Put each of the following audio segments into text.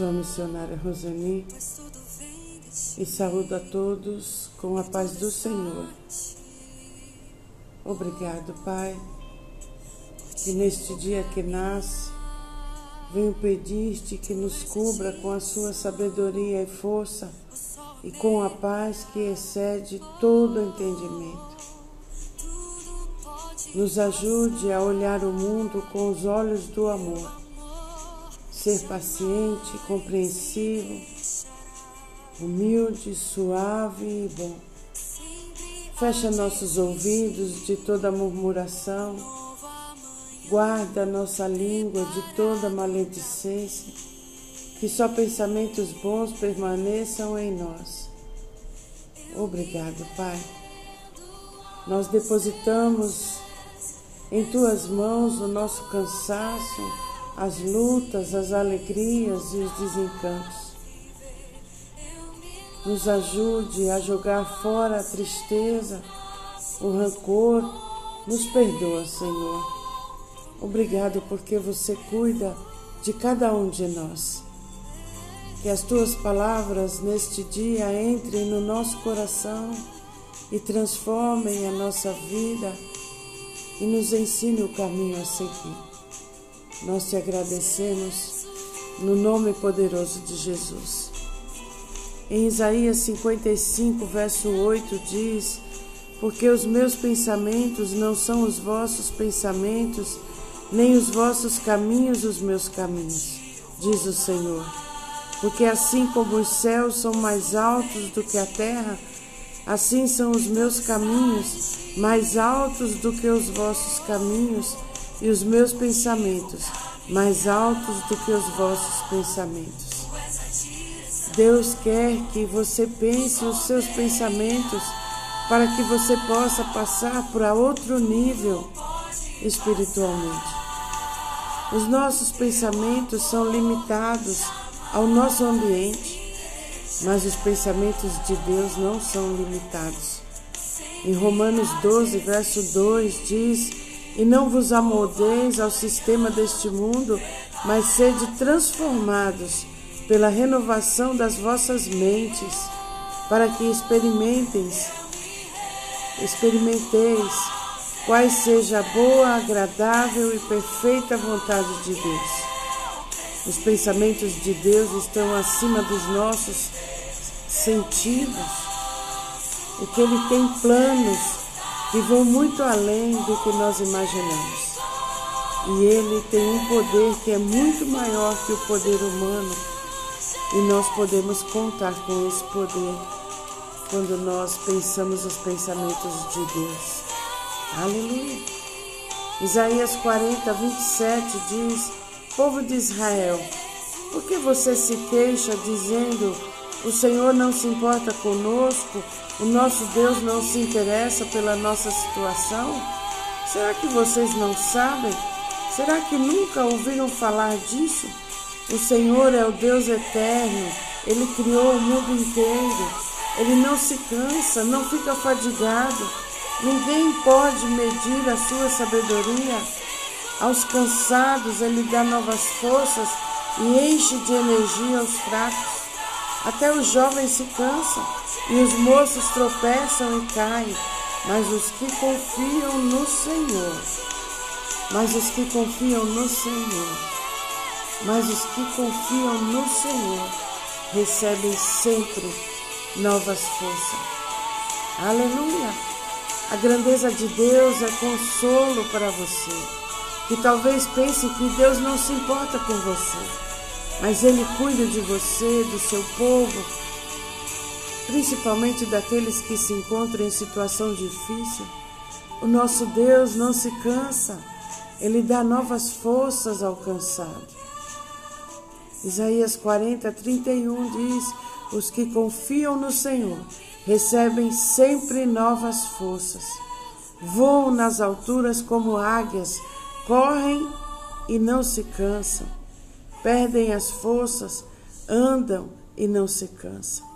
sou a missionária Rosani e saúdo a todos com a paz do Senhor. Obrigado, Pai, que neste dia que nasce, venho pedir-te que nos cubra com a sua sabedoria e força e com a paz que excede todo entendimento. Nos ajude a olhar o mundo com os olhos do amor ser paciente, compreensivo, humilde, suave e bom. Fecha nossos ouvidos de toda murmuração, guarda nossa língua de toda maledicência, que só pensamentos bons permaneçam em nós. Obrigado, Pai. Nós depositamos em tuas mãos o nosso cansaço, as lutas, as alegrias e os desencantos. Nos ajude a jogar fora a tristeza, o rancor. Nos perdoa, Senhor. Obrigado porque você cuida de cada um de nós. Que as tuas palavras neste dia entrem no nosso coração e transformem a nossa vida e nos ensine o caminho a seguir. Nós te agradecemos no nome poderoso de Jesus. Em Isaías 55, verso 8 diz: Porque os meus pensamentos não são os vossos pensamentos, nem os vossos caminhos os meus caminhos, diz o Senhor. Porque assim como os céus são mais altos do que a terra, assim são os meus caminhos mais altos do que os vossos caminhos e os meus pensamentos mais altos do que os vossos pensamentos. Deus quer que você pense os seus pensamentos para que você possa passar para outro nível espiritualmente. Os nossos pensamentos são limitados ao nosso ambiente, mas os pensamentos de Deus não são limitados. Em Romanos 12, verso 2 diz e não vos amoldeis ao sistema deste mundo, mas sede transformados pela renovação das vossas mentes, para que experimenteis, experimenteis quais seja a boa, agradável e perfeita vontade de Deus. Os pensamentos de Deus estão acima dos nossos sentidos. O que Ele tem planos que vão muito além do que nós imaginamos. E ele tem um poder que é muito maior que o poder humano, e nós podemos contar com esse poder quando nós pensamos os pensamentos de Deus. Aleluia! Isaías 40, 27 diz: Povo de Israel, por que você se queixa dizendo: O Senhor não se importa conosco, o nosso Deus não se interessa pela nossa situação? Será que vocês não sabem? Será que nunca ouviram falar disso? O Senhor é o Deus eterno, Ele criou o mundo inteiro. Ele não se cansa, não fica fadigado. Ninguém pode medir a sua sabedoria. Aos cansados, Ele dá novas forças e enche de energia os fracos. Até os jovens se cansam e os moços tropeçam e caem, mas os que confiam no Senhor, mas os que confiam no Senhor, mas os que confiam no Senhor recebem sempre novas forças. Aleluia! A grandeza de Deus é consolo para você, que talvez pense que Deus não se importa com você, mas Ele cuida de você, do seu povo principalmente daqueles que se encontram em situação difícil. O nosso Deus não se cansa, ele dá novas forças ao cansado. Isaías 40, 31 diz: Os que confiam no Senhor recebem sempre novas forças. Voam nas alturas como águias, correm e não se cansam, perdem as forças, andam e não se cansam.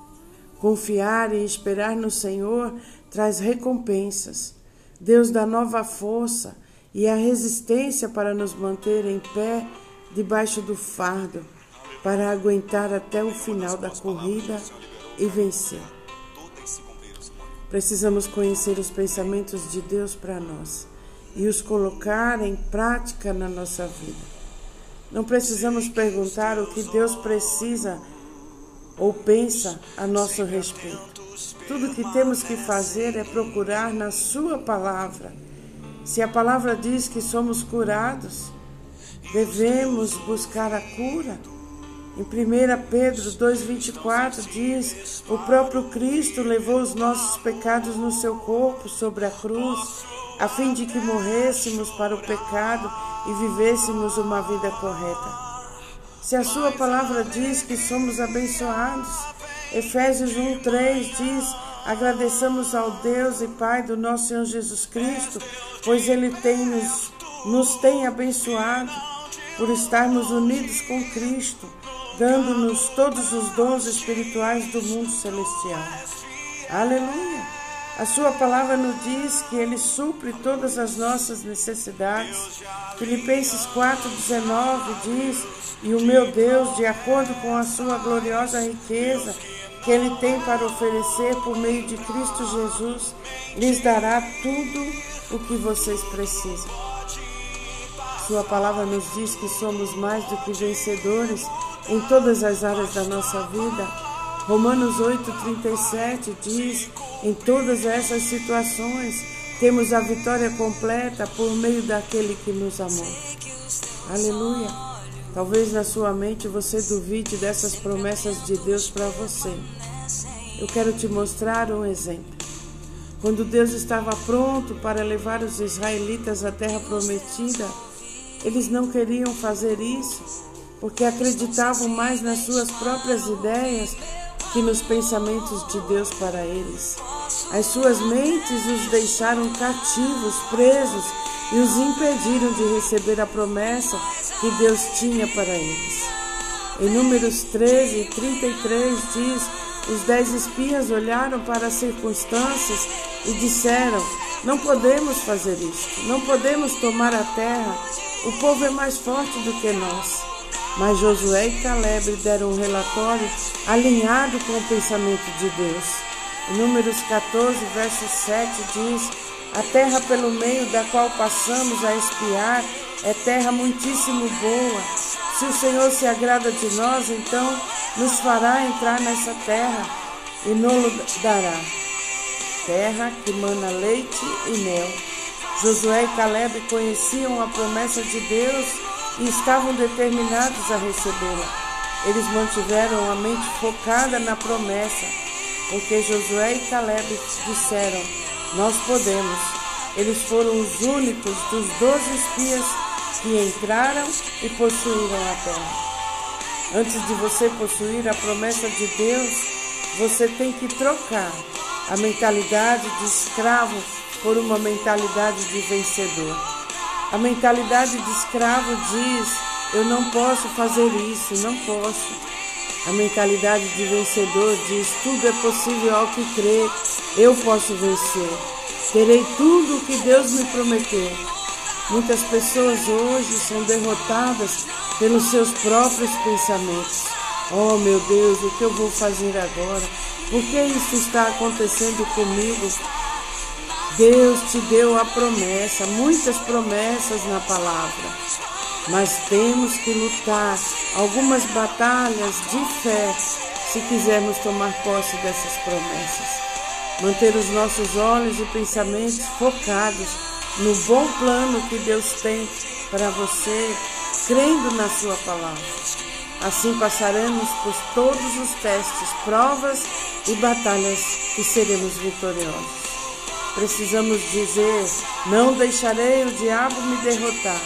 Confiar e esperar no Senhor traz recompensas. Deus dá nova força e a resistência para nos manter em pé debaixo do fardo. para aguentar até o final da corrida e vencer. Precisamos conhecer os pensamentos de Deus para nós e os colocar em prática na nossa vida. Não precisamos perguntar o que Deus precisa ou pensa a nosso respeito. Tudo que temos que fazer é procurar na Sua palavra. Se a palavra diz que somos curados, devemos buscar a cura. Em 1 Pedro 2,24 diz: O próprio Cristo levou os nossos pecados no seu corpo sobre a cruz, a fim de que morrêssemos para o pecado e vivêssemos uma vida correta. Se a Sua palavra diz que somos abençoados, Efésios 1,3 diz: Agradeçamos ao Deus e Pai do nosso Senhor Jesus Cristo, pois Ele tem nos, nos tem abençoado por estarmos unidos com Cristo, dando-nos todos os dons espirituais do mundo celestial. Aleluia! A sua palavra nos diz que ele supre todas as nossas necessidades. Filipenses 4:19 diz: "E o meu Deus, de acordo com a sua gloriosa riqueza, que ele tem para oferecer por meio de Cristo Jesus, lhes dará tudo o que vocês precisam." Sua palavra nos diz que somos mais do que vencedores em todas as áreas da nossa vida. Romanos 8,37 diz: em todas essas situações temos a vitória completa por meio daquele que nos amou. Aleluia! Talvez na sua mente você duvide dessas promessas de Deus para você. Eu quero te mostrar um exemplo. Quando Deus estava pronto para levar os israelitas à terra prometida, eles não queriam fazer isso porque acreditavam mais nas suas próprias ideias que nos pensamentos de Deus para eles. As suas mentes os deixaram cativos, presos e os impediram de receber a promessa que Deus tinha para eles. Em Números 13, 33 diz: Os dez espias olharam para as circunstâncias e disseram: Não podemos fazer isso, não podemos tomar a terra o povo é mais forte do que nós. Mas Josué e Caleb deram um relatório alinhado com o pensamento de Deus. Números 14, verso 7 diz: A terra pelo meio da qual passamos a espiar é terra muitíssimo boa. Se o Senhor se agrada de nós, então nos fará entrar nessa terra e nos dará. Terra que mana leite e mel Josué e Caleb conheciam a promessa de Deus e estavam determinados a recebê-la. Eles mantiveram a mente focada na promessa, porque Josué e Caleb disseram: Nós podemos. Eles foram os únicos dos doze espias que entraram e possuíram a terra. Antes de você possuir a promessa de Deus, você tem que trocar a mentalidade de escravo por uma mentalidade de vencedor. A mentalidade de escravo diz: eu não posso fazer isso, não posso. A mentalidade de vencedor diz: tudo é possível ao que crê, eu posso vencer. Terei tudo o que Deus me prometeu. Muitas pessoas hoje são derrotadas pelos seus próprios pensamentos. Oh meu Deus, o que eu vou fazer agora? Por que isso está acontecendo comigo? Deus te deu a promessa, muitas promessas na palavra, mas temos que lutar algumas batalhas de fé se quisermos tomar posse dessas promessas. Manter os nossos olhos e pensamentos focados no bom plano que Deus tem para você, crendo na Sua palavra. Assim passaremos por todos os testes, provas e batalhas e seremos vitoriosos. Precisamos dizer: não deixarei o diabo me derrotar,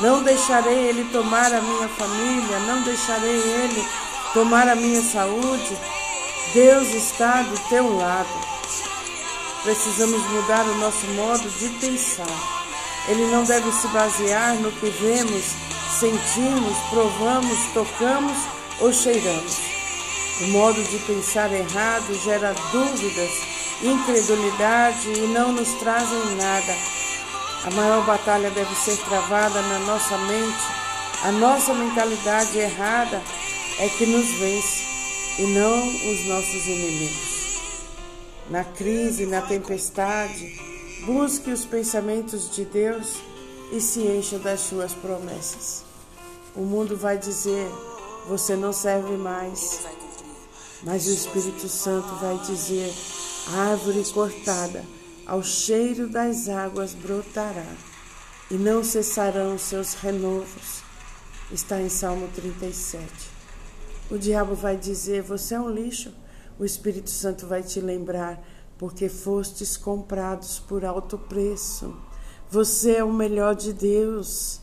não deixarei ele tomar a minha família, não deixarei ele tomar a minha saúde. Deus está do teu lado. Precisamos mudar o nosso modo de pensar. Ele não deve se basear no que vemos, sentimos, provamos, tocamos ou cheiramos. O modo de pensar errado gera dúvidas incredulidade e não nos trazem nada. A maior batalha deve ser travada na nossa mente. A nossa mentalidade errada é que nos vence e não os nossos inimigos. Na crise, na tempestade, busque os pensamentos de Deus e se encha das suas promessas. O mundo vai dizer: você não serve mais. Mas o Espírito Santo vai dizer: árvore cortada, ao cheiro das águas brotará, e não cessarão seus renovos. Está em Salmo 37. O diabo vai dizer: você é um lixo. O Espírito Santo vai te lembrar: porque fostes comprados por alto preço. Você é o melhor de Deus.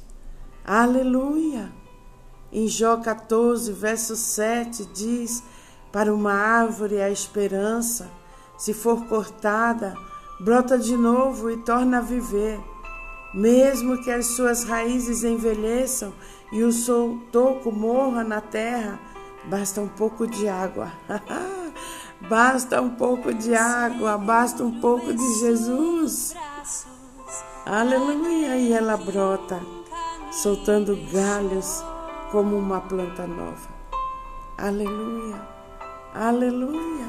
Aleluia! Em Jó 14, verso 7 diz: Para uma árvore a esperança, se for cortada, brota de novo e torna a viver. Mesmo que as suas raízes envelheçam e o seu toco morra na terra, basta um pouco de água. basta um pouco de água, basta um pouco de Jesus. Aleluia! E ela brota, soltando galhos como uma planta nova. Aleluia, aleluia.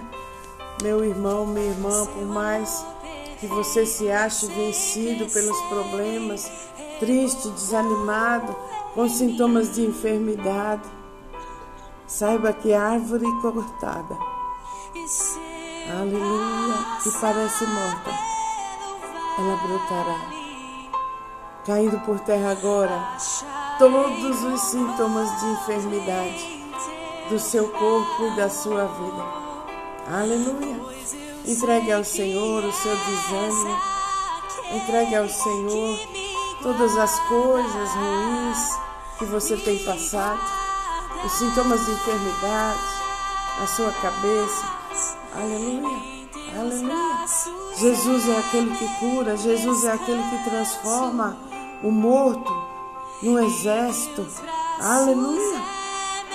Meu irmão, minha irmã, por mais que você se ache vencido pelos problemas, triste, desanimado, com sintomas de enfermidade, saiba que árvore cortada, aleluia, que parece morta, ela brotará. Caindo por terra agora, todos os sintomas de enfermidade do seu corpo e da sua vida. Aleluia. Entregue ao Senhor o seu desânimo. Entregue ao Senhor todas as coisas ruins que você tem passado, os sintomas de enfermidade, a sua cabeça. Aleluia. Aleluia. Jesus é aquele que cura, Jesus é aquele que transforma o morto no exército. Aleluia!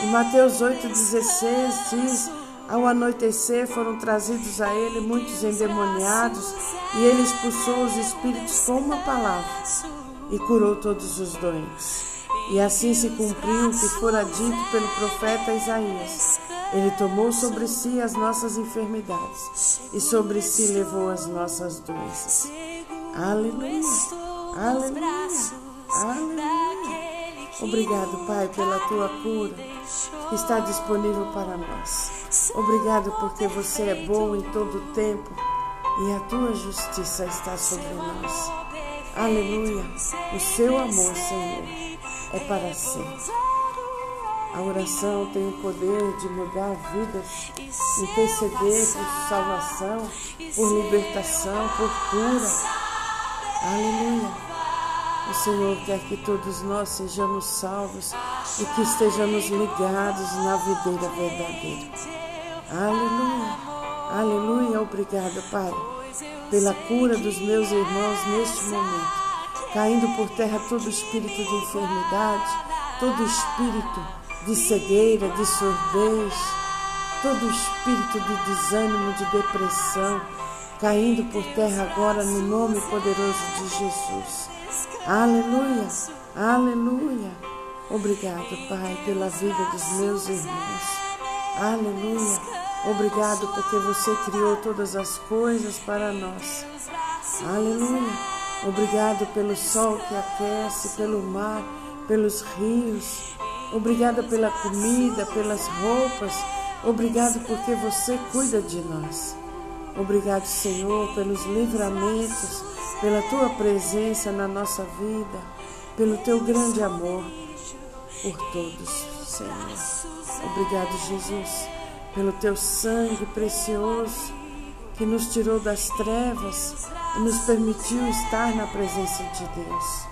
Em Mateus 8,16 diz: Ao anoitecer foram trazidos a ele muitos endemoniados, e ele expulsou os espíritos com uma palavra e curou todos os doentes. E assim se cumpriu o que fora dito pelo profeta Isaías. Ele tomou sobre si as nossas enfermidades e sobre si levou as nossas doenças. Aleluia! Aleluia! Aleluia. Obrigado, Pai, pela tua cura que está disponível para nós. Obrigado porque você é bom em todo o tempo e a tua justiça está sobre nós. Aleluia. O seu amor, Senhor, é para sempre. A oração tem o poder de mudar vidas, interceder por salvação, por libertação, por cura. Aleluia. O Senhor quer que todos nós sejamos salvos e que estejamos ligados na videira verdadeira. Aleluia, aleluia. Obrigada, Pai, pela cura dos meus irmãos neste momento. Caindo por terra todo espírito de enfermidade, todo espírito de cegueira, de surdez, todo espírito de desânimo, de depressão, caindo por terra agora no nome poderoso de Jesus. Aleluia, aleluia. Obrigado, Pai, pela vida dos meus irmãos. Aleluia. Obrigado porque você criou todas as coisas para nós. Aleluia. Obrigado pelo sol que aquece, pelo mar, pelos rios. Obrigada pela comida, pelas roupas. Obrigado porque você cuida de nós. Obrigado, Senhor, pelos livramentos pela tua presença na nossa vida, pelo teu grande amor por todos, Senhor. Obrigado, Jesus, pelo teu sangue precioso que nos tirou das trevas e nos permitiu estar na presença de Deus.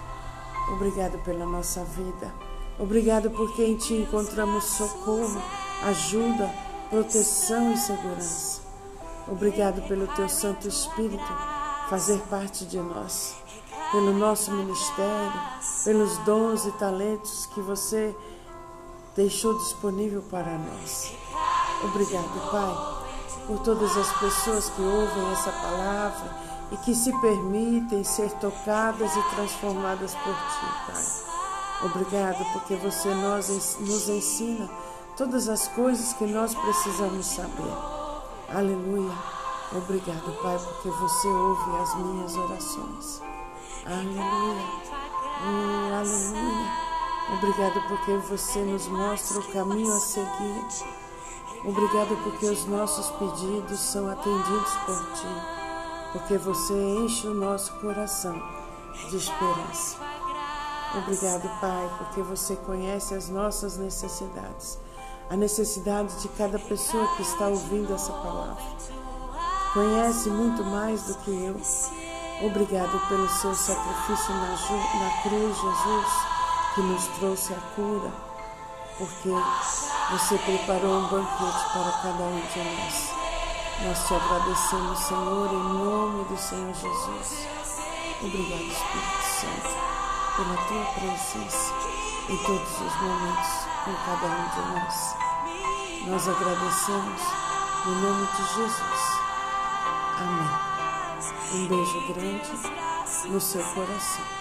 Obrigado pela nossa vida. Obrigado porque em Ti encontramos socorro, ajuda, proteção e segurança. Obrigado pelo Teu Santo Espírito fazer parte de nós, pelo nosso ministério, pelos dons e talentos que você deixou disponível para nós. Obrigado, Pai, por todas as pessoas que ouvem essa palavra e que se permitem ser tocadas e transformadas por Ti, Pai. Obrigado porque você nos ensina todas as coisas que nós precisamos saber. Aleluia. Obrigado, Pai, porque você ouve as minhas orações. Aleluia. Oh, aleluia. Obrigado porque você nos mostra o caminho a seguir. Obrigado porque os nossos pedidos são atendidos por ti. Porque você enche o nosso coração de esperança. Obrigado, Pai, porque você conhece as nossas necessidades, a necessidade de cada pessoa que está ouvindo essa palavra. Conhece muito mais do que eu. Obrigado pelo seu sacrifício na, na cruz, Jesus, que nos trouxe a cura, porque você preparou um banquete para cada um de nós. Nós te agradecemos, Senhor, em nome do Senhor Jesus. Obrigado, Espírito Santo, pela tua presença em todos os momentos com cada um de nós. Nós agradecemos no nome de Jesus. Amém. Um beijo grande no seu coração.